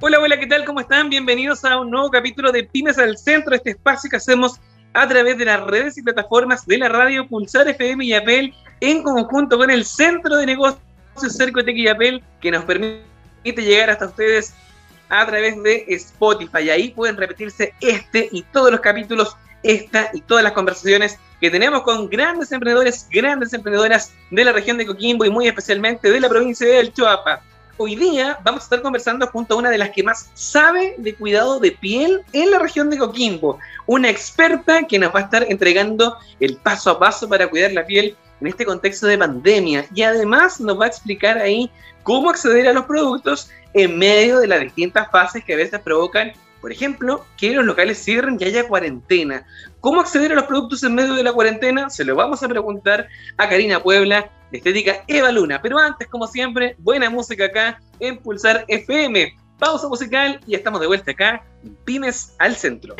Hola, hola, ¿qué tal? ¿Cómo están? Bienvenidos a un nuevo capítulo de Pymes al Centro, este espacio que hacemos a través de las redes y plataformas de la radio Pulsar FM y Apel en conjunto con el Centro de Negocios Cercotec y Apel que nos permite llegar hasta ustedes a través de Spotify. Ahí pueden repetirse este y todos los capítulos, esta y todas las conversaciones que tenemos con grandes emprendedores, grandes emprendedoras de la región de Coquimbo y muy especialmente de la provincia del Choapa hoy día vamos a estar conversando junto a una de las que más sabe de cuidado de piel en la región de Coquimbo, una experta que nos va a estar entregando el paso a paso para cuidar la piel en este contexto de pandemia. Y además nos va a explicar ahí cómo acceder a los productos en medio de las distintas fases que a veces provocan por ejemplo, que los locales cierren y haya cuarentena. ¿Cómo acceder a los productos en medio de la cuarentena? Se lo vamos a preguntar a Karina Puebla, de Estética Eva Luna. Pero antes, como siempre, buena música acá en Pulsar FM. Pausa musical y estamos de vuelta acá Pymes al Centro.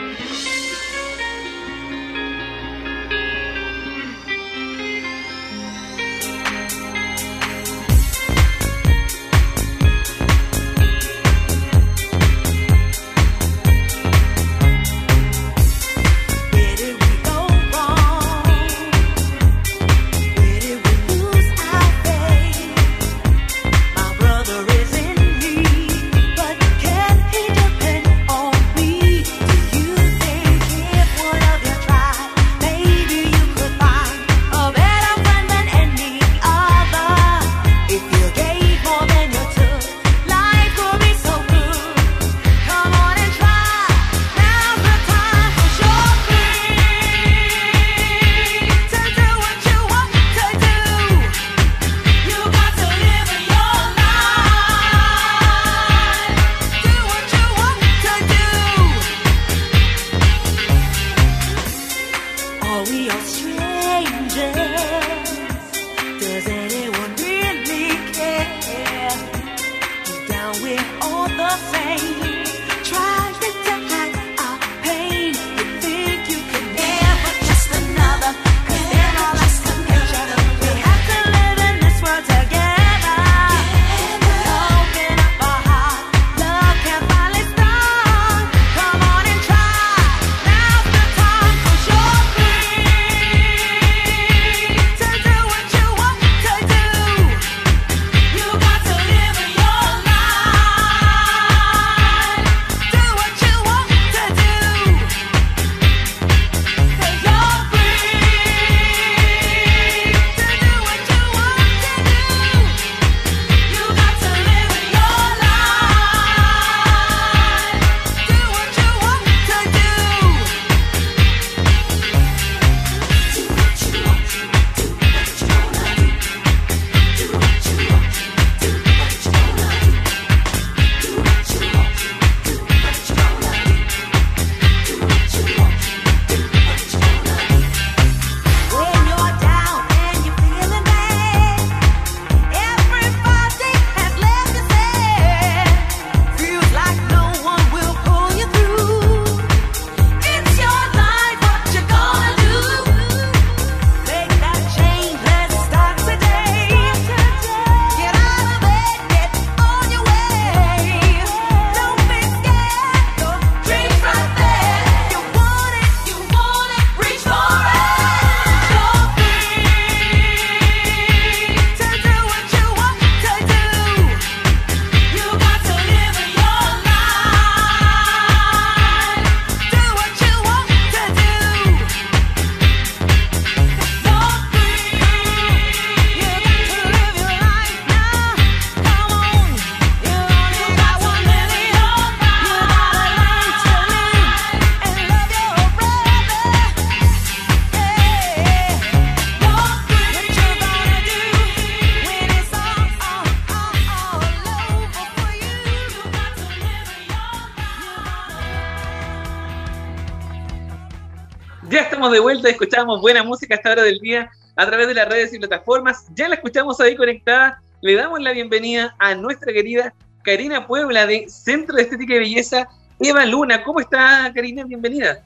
De vuelta, escuchamos buena música a esta hora del día a través de las redes y plataformas. Ya la escuchamos ahí conectada. Le damos la bienvenida a nuestra querida Karina Puebla de Centro de Estética y Belleza, Eva Luna. ¿Cómo está, Karina? Bienvenida.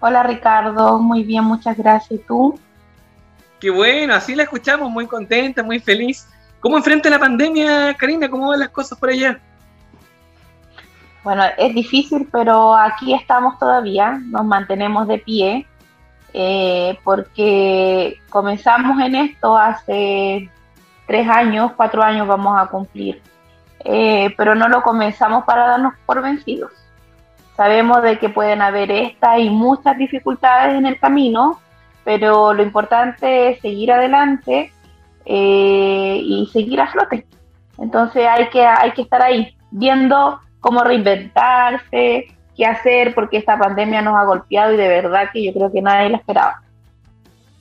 Hola, Ricardo. Muy bien, muchas gracias. ¿Y tú? Qué bueno, así la escuchamos, muy contenta, muy feliz. ¿Cómo enfrenta la pandemia, Karina? ¿Cómo van las cosas por allá? Bueno, es difícil, pero aquí estamos todavía, nos mantenemos de pie, eh, porque comenzamos en esto hace tres años, cuatro años vamos a cumplir, eh, pero no lo comenzamos para darnos por vencidos. Sabemos de que pueden haber esta y muchas dificultades en el camino, pero lo importante es seguir adelante eh, y seguir a flote. Entonces hay que, hay que estar ahí, viendo cómo reinventarse, qué hacer, porque esta pandemia nos ha golpeado y de verdad que yo creo que nadie la esperaba.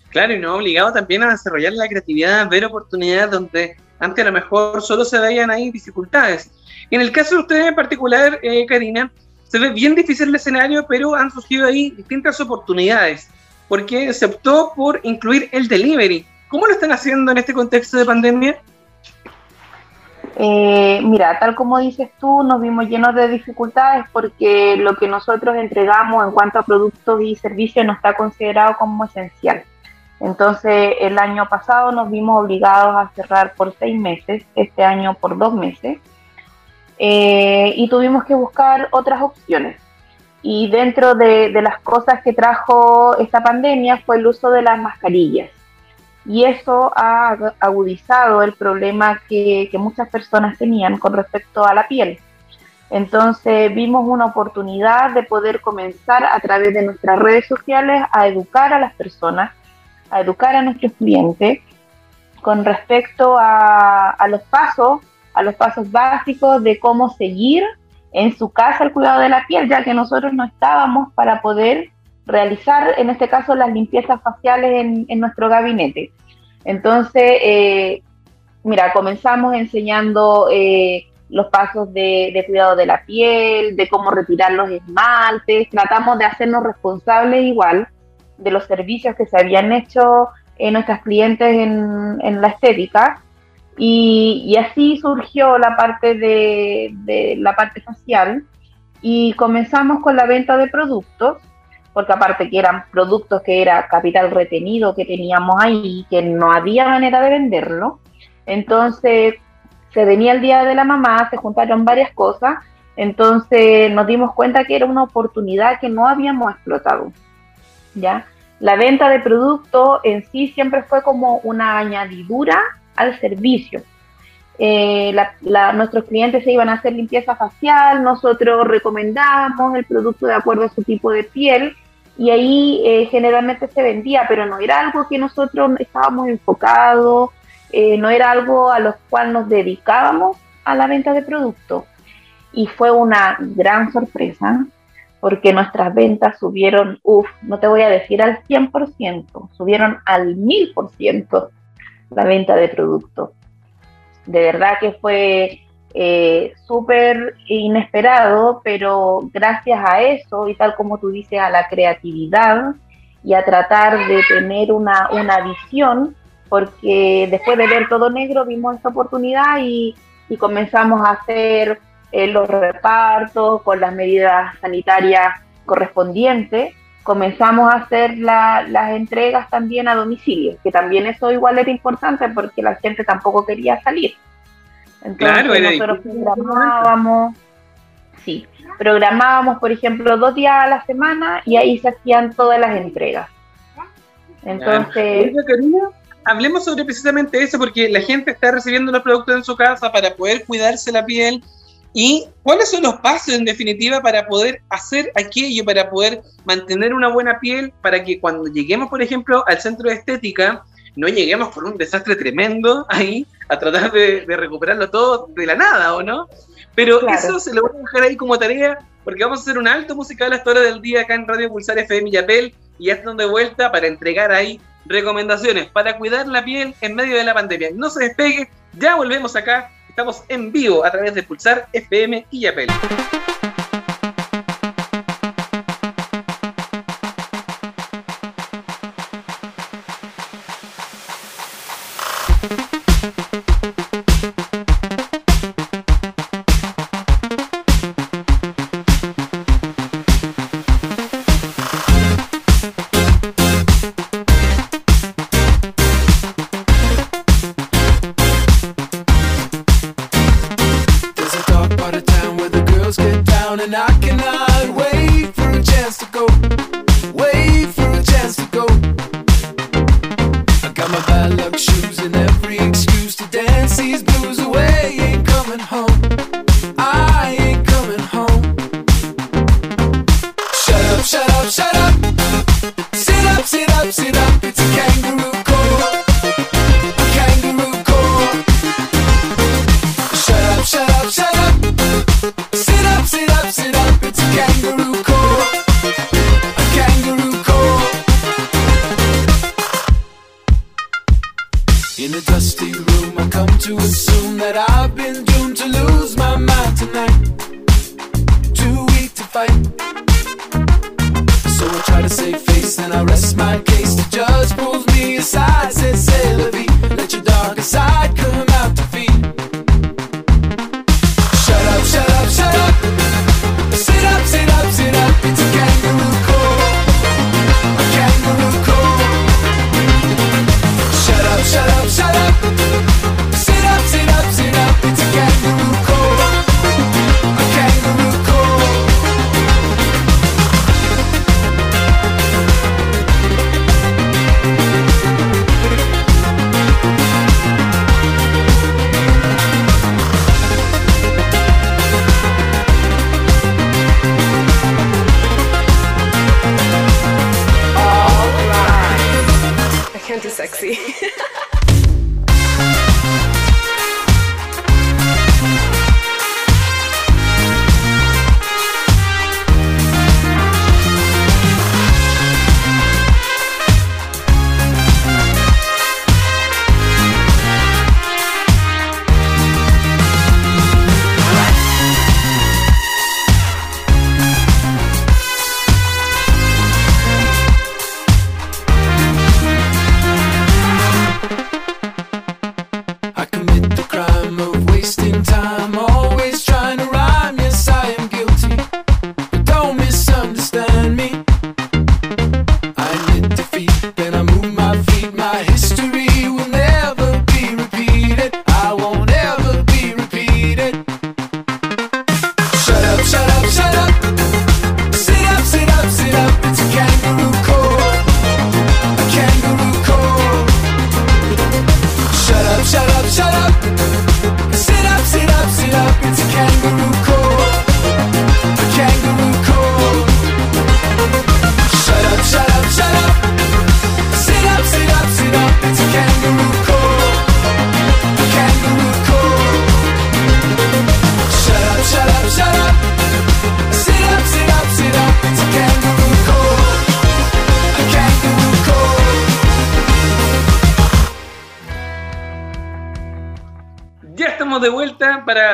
Claro, y nos ha obligado también a desarrollar la creatividad, a ver oportunidades donde antes a lo mejor solo se veían ahí dificultades. En el caso de ustedes en particular, eh, Karina, se ve bien difícil el escenario, pero han surgido ahí distintas oportunidades, porque se optó por incluir el delivery. ¿Cómo lo están haciendo en este contexto de pandemia? Eh, mira, tal como dices tú, nos vimos llenos de dificultades porque lo que nosotros entregamos en cuanto a productos y servicios no está considerado como esencial. Entonces, el año pasado nos vimos obligados a cerrar por seis meses, este año por dos meses, eh, y tuvimos que buscar otras opciones. Y dentro de las cosas que trajo esta pandemia fue el uso de las mascarillas y eso ha agudizado el problema que, muchas personas tenían con respecto a la piel. Entonces vimos una oportunidad de poder comenzar a través de nuestras redes sociales a educar a las personas, a educar a nuestros clientes con respecto a, a los pasos, a los pasos básicos de cómo seguir en su casa el cuidado de la piel, ya que nosotros no estábamos para poder realizar, en este caso, las limpiezas faciales en, nuestro gabinete. Entonces, eh, mira, comenzamos enseñando eh, los pasos de, cuidado de la piel, de cómo retirar los esmaltes, tratamos de hacernos responsables igual de los servicios que se habían hecho en nuestras clientes en, la estética. Y, así surgió la parte de, de la parte facial y comenzamos con la venta de productos porque aparte que eran productos que era capital retenido que teníamos ahí, que no había manera de venderlo, entonces se venía el Día de la Mamá, se juntaron varias cosas, entonces nos dimos cuenta que era una oportunidad que no habíamos explotado, ¿ya? La venta de productos en sí siempre fue como una añadidura al servicio. Eh, nuestros clientes se iban a hacer limpieza facial, nosotros recomendábamos el producto de acuerdo a su tipo de piel y ahí eh, generalmente se vendía, pero no era algo que nosotros estábamos enfocados, eh, no era algo a lo cual nos dedicábamos a la venta de productos. Y fue una gran sorpresa porque nuestras ventas subieron, uff, no te voy a decir al 100%, subieron al 1000% la venta de productos. De verdad que fue eh, súper inesperado, pero gracias a eso y tal como tú dices, a la creatividad y a tratar de tener una, una visión, porque después de ver todo negro vimos esta oportunidad y, comenzamos a hacer eh, los repartos con las medidas sanitarias correspondientes. Comenzamos a hacer las entregas también a domicilio, que también eso igual era importante porque la gente tampoco quería salir. Entonces nosotros programábamos, sí, programábamos, por ejemplo, dos días a la semana y ahí se hacían todas las entregas. Entonces... hablemos sobre precisamente eso, porque la gente está recibiendo los productos en su casa para poder cuidarse la piel. ¿Y cuáles son los pasos, en definitiva, para poder hacer aquello, para poder mantener una buena piel, para que cuando lleguemos, por ejemplo, al centro de estética, no lleguemos por un desastre tremendo ahí a tratar de, recuperarlo todo de la nada, ¿o no? Pero eso se lo voy a dejar ahí como tarea, porque vamos a hacer un alto musical a esta hora del día acá en Radio Pulsar FM y Apel, y ya están de vuelta para entregar ahí recomendaciones para cuidar la piel en medio de la pandemia. No se despegue, ya volvemos acá, estamos en vivo a través de Pulsar FM y Apel.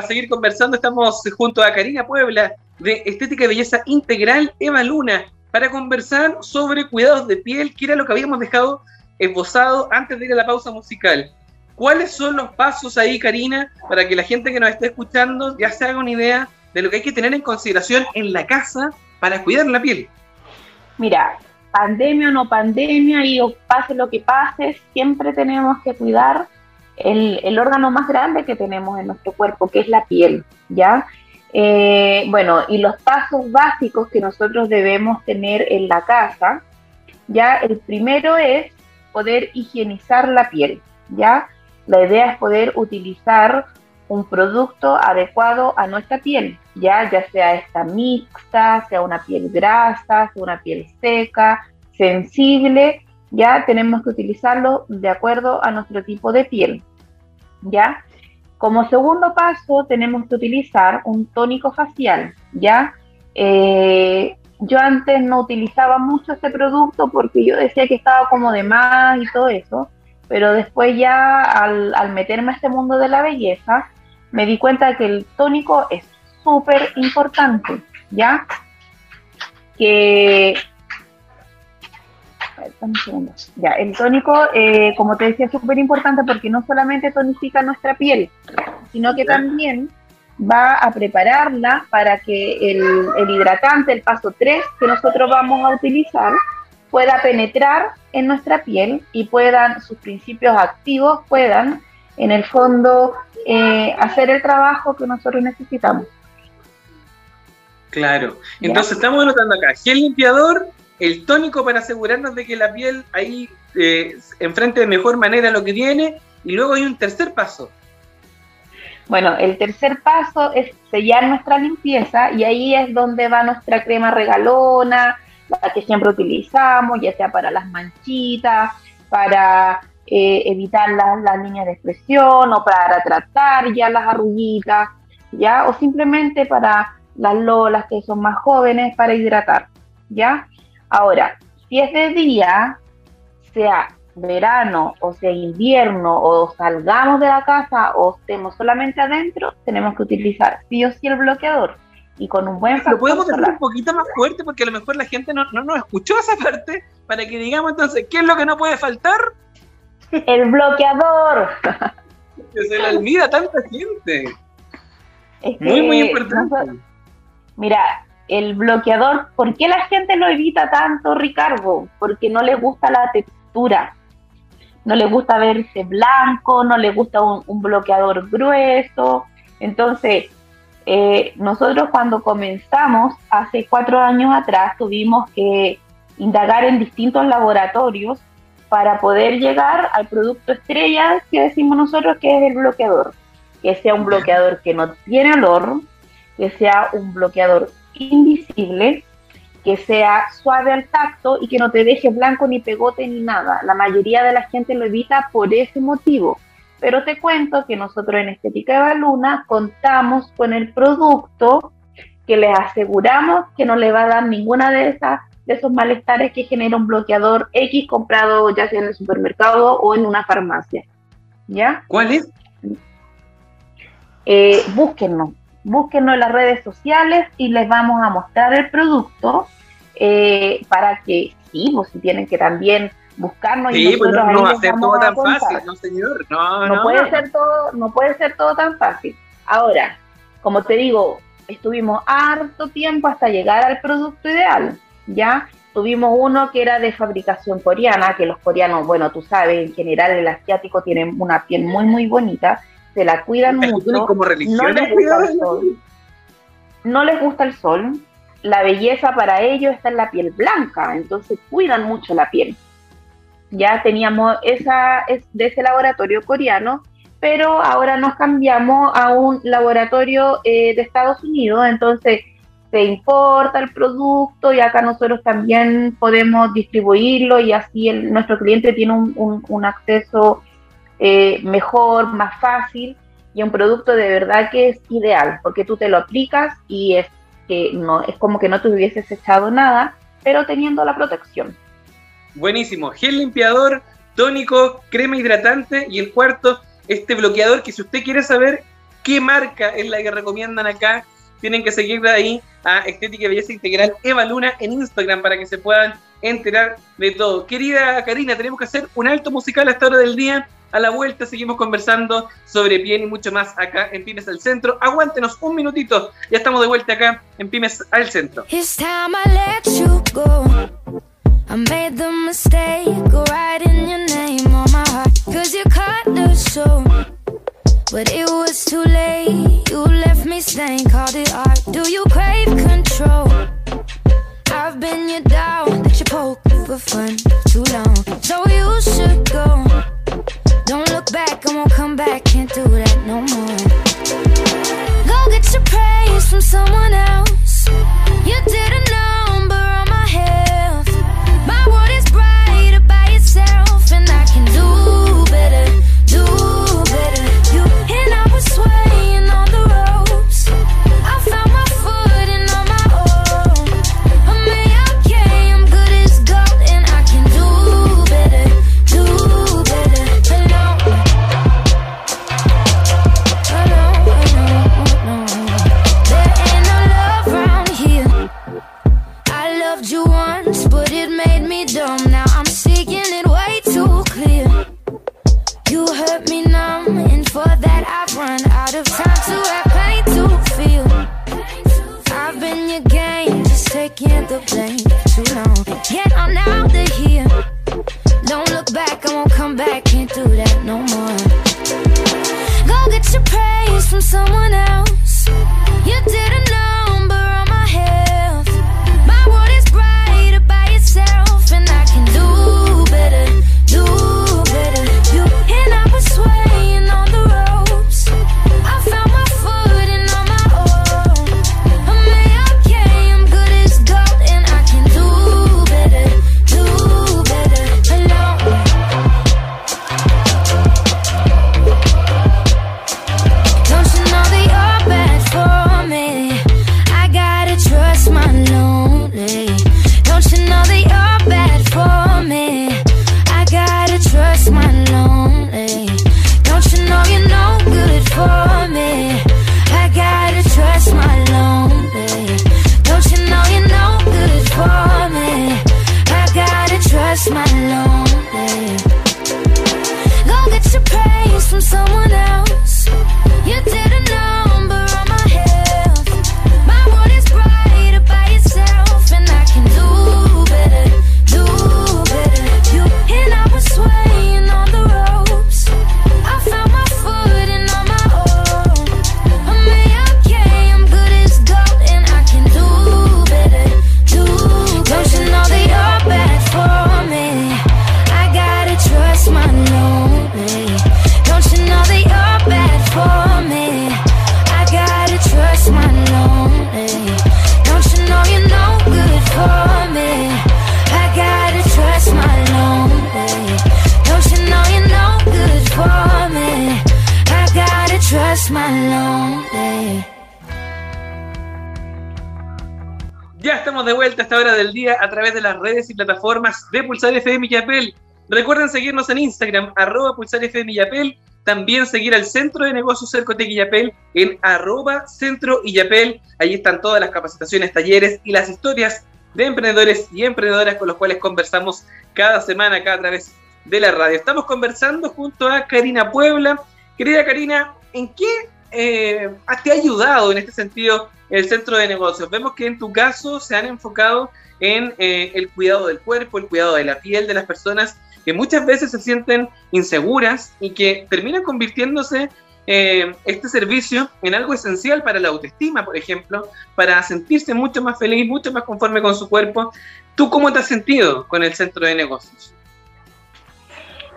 Seguir conversando. Estamos junto a Karina Puebla de Estética y Belleza Integral Eva Luna para conversar sobre cuidados de piel, que era lo que habíamos dejado esbozado antes de ir a la pausa musical. ¿Cuáles son los pasos ahí, Karina, para que la gente que nos esté escuchando ya se haga una idea de lo que hay que tener en consideración en la casa para cuidar la piel? Mira, pandemia o no pandemia, y pase lo que pase, siempre tenemos que cuidar el, órgano más grande que tenemos en nuestro cuerpo, que es la piel, ¿ya? Eh, bueno, y los pasos básicos que nosotros debemos tener en la casa, ya el primero es poder higienizar la piel, ¿ya? La idea es poder utilizar un producto adecuado a nuestra piel, ya, ya sea esta mixta, sea una piel grasa, sea una piel seca, sensible, ya tenemos que utilizarlo de acuerdo a nuestro tipo de piel, ya. Como segundo paso tenemos que utilizar un tónico facial, ya. Eh, yo antes no utilizaba mucho este producto porque yo decía que estaba como de más y todo eso, pero después ya al, al meterme a este mundo de la belleza, me di cuenta que el tónico es súper importante, ¿ya? Que... dame un segundo. Ya, el tónico, eh, como te decía, es súper importante porque no solamente tonifica nuestra piel, sino que también va a prepararla para que el, el hidratante, el paso 3 que nosotros vamos a utilizar, pueda penetrar en nuestra piel y puedan, sus principios activos puedan, en el fondo, eh, hacer el trabajo que nosotros necesitamos. Claro. Entonces estamos anotando acá gel limpiador, el tónico para asegurarnos de que la piel ahí eh, enfrente de mejor manera lo que tiene, y luego hay un tercer paso. Bueno, el tercer paso es sellar nuestra limpieza y ahí es donde va nuestra crema regalona, la que siempre utilizamos, ya sea para las manchitas, para eh, evitar las, las líneas de expresión o para tratar ya las arruguitas, ya, o simplemente para las lolas que son más jóvenes para hidratar, ya. Ahora, si es de día, sea verano o sea invierno o salgamos de la casa o estemos solamente adentro, tenemos que utilizar sí o sí el bloqueador y con un buen Lo factor podemos decir solar. un poquito más fuerte porque a lo mejor la gente no, no nos escuchó esa parte para que digamos entonces, ¿qué es lo que no puede faltar? El bloqueador. Que se le olvida a tanta gente. Es Muy, muy importante. Mira, el bloqueador, ¿por qué la gente lo evita tanto, Ricardo? Porque no le gusta la textura. No le gusta verse blanco, no le gusta un, un bloqueador grueso. Entonces, eh, nosotros cuando comenzamos, hace cuatro años atrás, tuvimos que indagar en distintos laboratorios para poder llegar al producto estrella que decimos nosotros que es el bloqueador. Que sea un bloqueador que no tiene olor, que sea un bloqueador invisible, que sea suave al tacto y que no te deje blanco ni pegote ni nada. La mayoría de la gente lo evita por ese motivo. Pero te cuento que nosotros en Estética de Baluna contamos con el producto que les aseguramos que no le va a dar ninguna de esas de esos malestares que genera un bloqueador X comprado ya sea en el supermercado o en una farmacia. ¿Ya? ¿Cuál es? eh, búsquennos, búsquennos en las redes sociales y les vamos a mostrar el producto eh, para que, sí, pues si tienen que también buscarnos y Sí, pues no, no va a ser todo tan fácil, no señor. No, No, no. puede ser todo, no puede ser todo tan fácil. Ahora, como te digo, estuvimos harto tiempo hasta llegar al producto ideal, ¿ya? Tuvimos uno que era de fabricación coreana, que los coreanos, bueno, tú sabes, en general el asiático tiene una piel muy, muy bonita, se la cuidan mucho, como no les gusta el sol. No les gusta el sol. La belleza para ellos está en la piel blanca, entonces cuidan mucho la piel. Ya teníamos esa es de ese laboratorio coreano, pero ahora nos cambiamos a un laboratorio eh, de Estados Unidos, entonces se importa el producto y acá nosotros también podemos distribuirlo y así el- nuestro cliente tiene un, un- un acceso eh, mejor, más fácil y un producto de verdad que es ideal, porque tú te lo aplicas y es que no es como que no te hubieses echado nada, pero teniendo la protección. Buenísimo. Gel limpiador, tónico, crema hidratante y el cuarto, este bloqueador que si usted quiere saber qué marca es la que recomiendan acá, tienen que seguir de ahí a Estética y Belleza Integral Eva Luna en Instagram para que se puedan enterar de todo. Querida Karina, tenemos que hacer un alto musical a esta hora del día. A la vuelta seguimos conversando sobre piel y mucho más acá en Pymes al Centro. Aguántenos un minutito, ya estamos de vuelta acá en Pymes al Centro. It's time I let you go. I made the mistake of writing your name on my heart. Cause you cut the show. But it was too late. You left me stained, called it art. Do you crave control? I've been your dog for fun too long. So you should go. Don't look back, I won't come back. Can't do that no more. Go get your praise from someone else. You did of time to have pain to feel. I've been your game, just taking the blame too long. Get on out of here. Don't look back, I won't come back, can't do that no more. Go get your praise from someone else. You did a de vuelta a esta hora del día a través de las redes y plataformas de Pulsar FM. Recuerden seguirnos en Instagram, arroba Pulsar FM. También seguir al Centro de Negocios Cercotec Yapel en arroba Centro Yapel. Allí están todas las capacitaciones, talleres y las historias de emprendedores y emprendedoras con los cuales conversamos cada semana acá a través de la radio. Estamos conversando junto a Karina Puebla. Querida Karina, ¿en qué eh, te ha ayudado en este sentido el centro de negocios? Vemos que en tu caso se han enfocado en eh, el cuidado del cuerpo, el cuidado de la piel de las personas que muchas veces se sienten inseguras y que terminan convirtiéndose eh, este servicio en algo esencial para la autoestima, por ejemplo, para sentirse mucho más feliz, mucho más conforme con su cuerpo. ¿Tú cómo te has sentido con el centro de negocios?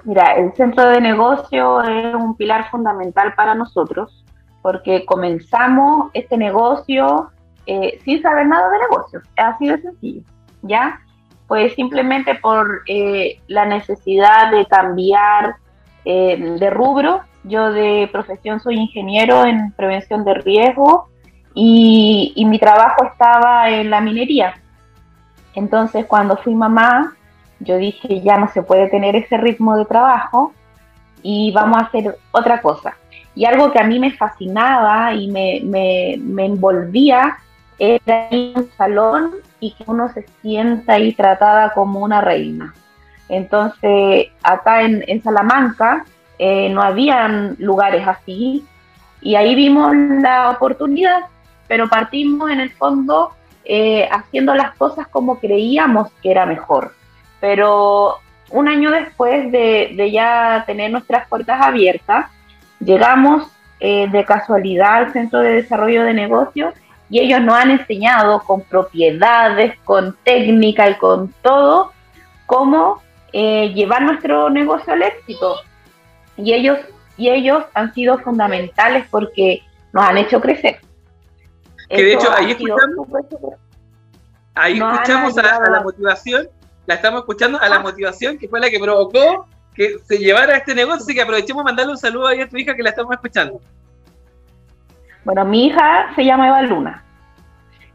Mira, el centro de negocio es un pilar fundamental para nosotros porque comenzamos este negocio eh, sin saber nada de negocios, así de sencillo, ¿ya? Pues simplemente por eh, la necesidad de cambiar eh, de rubro. Yo de profesión soy ingeniero en prevención de riesgo y, y mi trabajo estaba en la minería. Entonces cuando fui mamá, yo dije ya no se puede tener ese ritmo de trabajo y vamos a hacer otra cosa. Y algo que a mí me fascinaba y me, me, me envolvía era ir a un salón y que uno se sienta ahí tratada como una reina. Entonces, acá en, en Salamanca eh, no habían lugares así y ahí vimos la oportunidad, pero partimos en el fondo eh, haciendo las cosas como creíamos que era mejor. Pero un año después de, de ya tener nuestras puertas abiertas, llegamos eh, de casualidad al Centro de Desarrollo de Negocios y ellos nos han enseñado con propiedades, con técnica y con todo cómo eh, llevar nuestro negocio al éxito. Y ellos, y ellos han sido fundamentales porque nos han hecho crecer. Que de Eso hecho ahí escuchamos, ahí escuchamos a, la- a la ayudado. motivación, la estamos escuchando a la Ah. motivación que fue la que provocó que se llevara a este negocio, así que aprovechemos mandarle un saludo ahí a tu hija que la estamos escuchando. Bueno, mi hija se llama Eva Luna.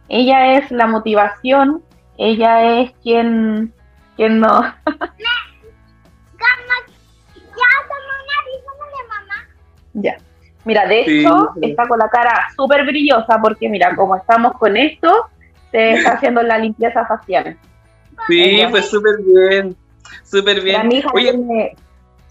Ella es la motivación, ella es quien, quien nos... Ya. Mira, de Sí, hecho, está con la cara súper brillosa porque, mira, como estamos con esto, se está haciendo la limpieza facial. Sí, pues súper bien, súper bien. mi hija Oye, tiene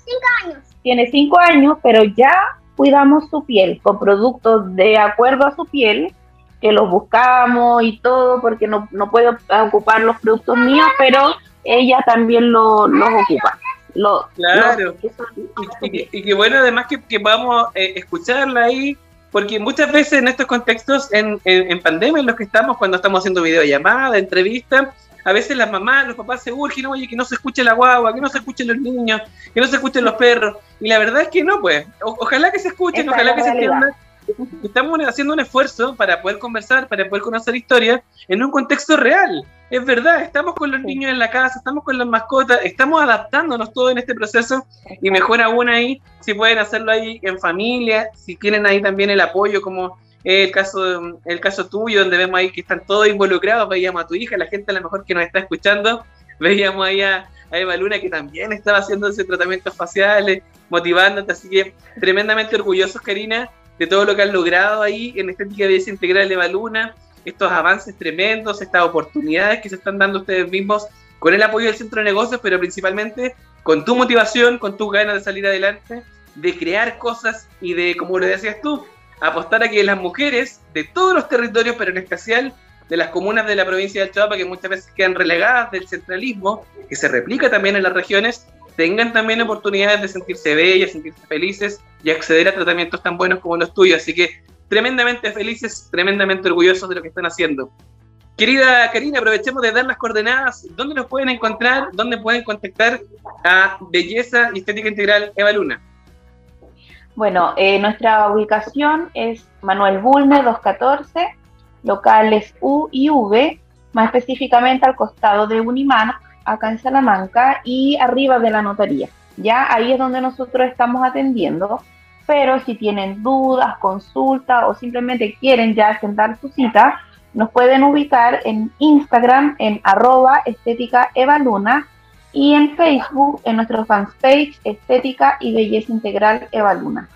cinco años. Tiene cinco años, pero ya cuidamos su piel con productos de acuerdo a su piel, que los buscamos y todo, porque no, no puedo ocupar los productos míos, pero ella también lo- los ocupa. Lo- Claro. los son- y, que- y que bueno, además que, que podamos eh, escucharla ahí, porque muchas veces en estos contextos, en, en, en pandemia en los que estamos, cuando estamos haciendo videollamada, entrevista, a veces las mamás, los papás se urgen, oye, que no se escuche la guagua, que no se escuchen los niños, que no se escuchen los perros. Y la verdad es que no, pues. O- ojalá que se escuchen, ojalá que se entiendan. Estamos haciendo un esfuerzo para poder conversar, para poder conocer historias en un contexto real. Es verdad, estamos con los Sí. niños en la casa, estamos con las mascotas, estamos adaptándonos todo en este proceso y mejor aún ahí, si pueden hacerlo ahí en familia, si tienen ahí también el apoyo, como el caso, el caso tuyo, donde vemos ahí que están todos involucrados, veíamos a tu hija, la gente a lo mejor que nos está escuchando, veíamos ahí a, a Eva Luna que también estaba haciendo ese tratamientos faciales, motivándote, así que tremendamente orgullosos, Karina, de todo lo que han logrado ahí en Estética de Belleza Integral Eva Luna, estos avances tremendos, estas oportunidades que se están dando ustedes mismos con el apoyo del centro de negocios, pero principalmente con tu motivación, con tus ganas de salir adelante, de crear cosas y de, como lo decías tú, apostar a que las mujeres de todos los territorios, pero en especial de las comunas de la provincia de Chihuahua, que muchas veces quedan relegadas del centralismo, que se replica también en las regiones, tengan también oportunidades de sentirse bellas, sentirse felices y acceder a tratamientos tan buenos como los tuyos. Así que tremendamente felices, tremendamente orgullosos de lo que están haciendo. Querida Karina, aprovechemos de dar las coordenadas. ¿Dónde nos pueden encontrar? ¿Dónde pueden contactar a Belleza y Estética Integral Eva Luna? Bueno, eh, nuestra ubicación es Manuel Bulne 214, locales U y V, más específicamente al costado de Unimán, acá en Salamanca, y arriba de la notaría. Ya ahí es donde nosotros estamos atendiendo. pero si tienen dudas, consultas o simplemente quieren ya agendar su cita, nos pueden ubicar en Instagram en arroba estética y en Facebook en nuestro fanpage Estética y Belleza Integral Evaluna.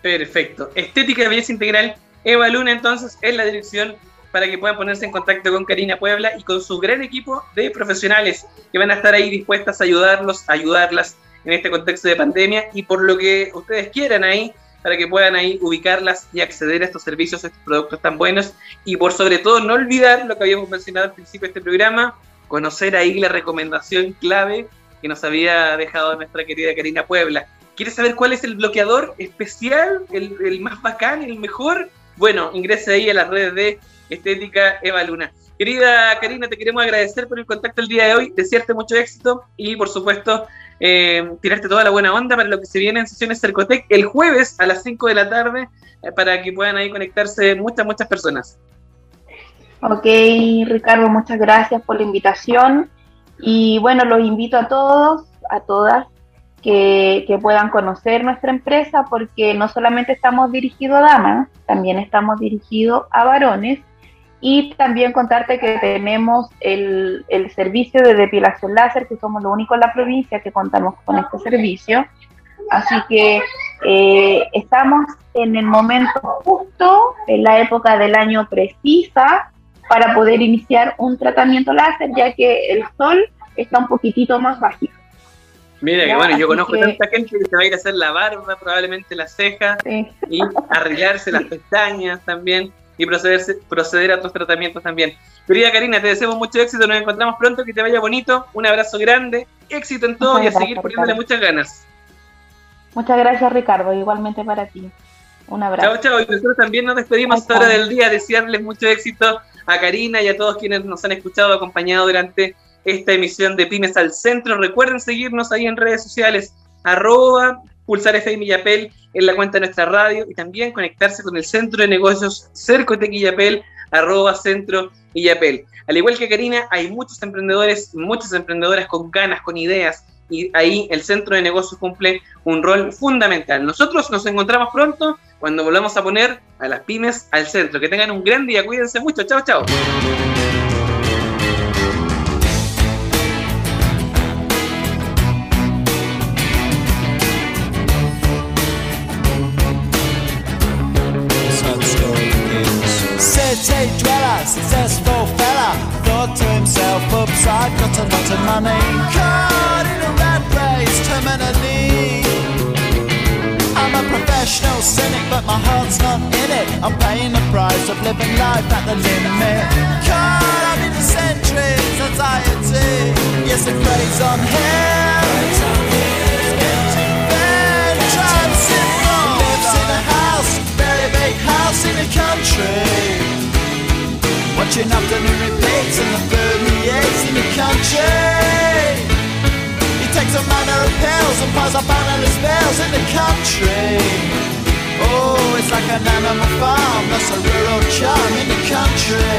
Perfecto. Estética y Belleza Integral Evaluna entonces es la dirección para que puedan ponerse en contacto con Karina Puebla y con su gran equipo de profesionales que van a estar ahí dispuestas a ayudarlos, ayudarlas en este contexto de pandemia y por lo que ustedes quieran ahí para que puedan ahí ubicarlas y acceder a estos servicios, a estos productos tan buenos y por sobre todo no olvidar lo que habíamos mencionado al principio de este programa, conocer ahí la recomendación clave que nos había dejado nuestra querida Karina Puebla. ¿Quieres saber cuál es el bloqueador especial, el, más bacán, el mejor? Bueno, ingrese ahí a las redes de Estética Eva Luna. Querida Karina, te queremos agradecer por el contacto el día de hoy, desearte mucho éxito y por supuesto eh, tirarte toda la buena onda para lo que se viene en sesiones Cercotec el jueves a las 5 de la tarde eh, para que puedan ahí conectarse muchas, muchas personas. Ok, Ricardo, muchas gracias por la invitación y bueno, los invito a todos, a todas, que, puedan conocer nuestra empresa porque no solamente estamos dirigidos a damas, también estamos dirigidos a varones y también contarte que tenemos el, el, servicio de depilación láser, que somos lo único en la provincia que contamos con este servicio. Así que eh, estamos en el momento justo, en la época del año precisa, para poder iniciar un tratamiento láser, ya que el sol está un poquitito más bajito. Mira, que bueno, yo conozco que... tanta gente que se va a ir a hacer la barba, probablemente las cejas, sí. y arreglarse las pestañas también y proceder, proceder a otros tratamientos también. Querida Karina, te deseamos mucho éxito, nos encontramos pronto, que te vaya bonito, un abrazo grande, éxito en todo muchas y a seguir poniéndole muchas ganas. Muchas gracias Ricardo, igualmente para ti. Un abrazo. Chao, chao, y nosotros también nos despedimos hasta hora del día, desearles mucho éxito a Karina y a todos quienes nos han escuchado, acompañado durante esta emisión de Pymes al Centro. Recuerden seguirnos ahí en redes sociales, arroba Pulsar FM Yapel en la cuenta de nuestra radio y también conectarse con el centro de negocios Cercotec Yapel, arroba centro Yapel. Al igual que Karina, hay muchos emprendedores, muchas emprendedoras con ganas, con ideas, y ahí el centro de negocios cumple un rol fundamental. Nosotros nos encontramos pronto cuando volvamos a poner a las pymes al centro. Que tengan un gran día, cuídense mucho, chao, chao. Heart's not in it. I'm paying the price of living life at the limit. Caught up in the centuries, anxiety. Yes, it preys on him. Lives in a house, very big house in the country. Watching afternoon repeats and the food he eats in the country. He takes a manner of pills and piles up analyst bills in the country. Oh, it's like an animal farm, that's a rural charm in the country.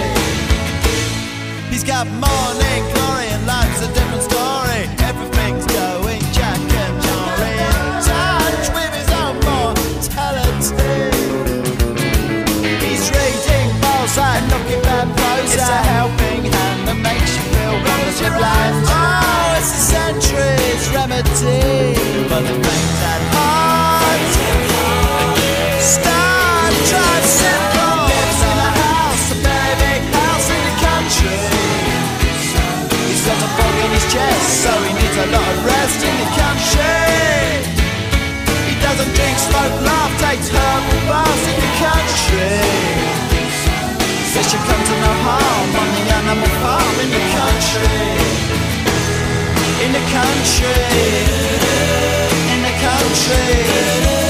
He's got morning glory and life's a different story. Everything's going Jack and Jory in touch with his own mortality. He's reading Balzac, looking bad prose. It's a helping hand that makes you feel relative bland. Oh, it's a century's remedy for the faint at country. He doesn't drink, smoke, laugh, takes herbal baths in the country. Says you come to no harm on the animal farm in the country. In the country. In the country.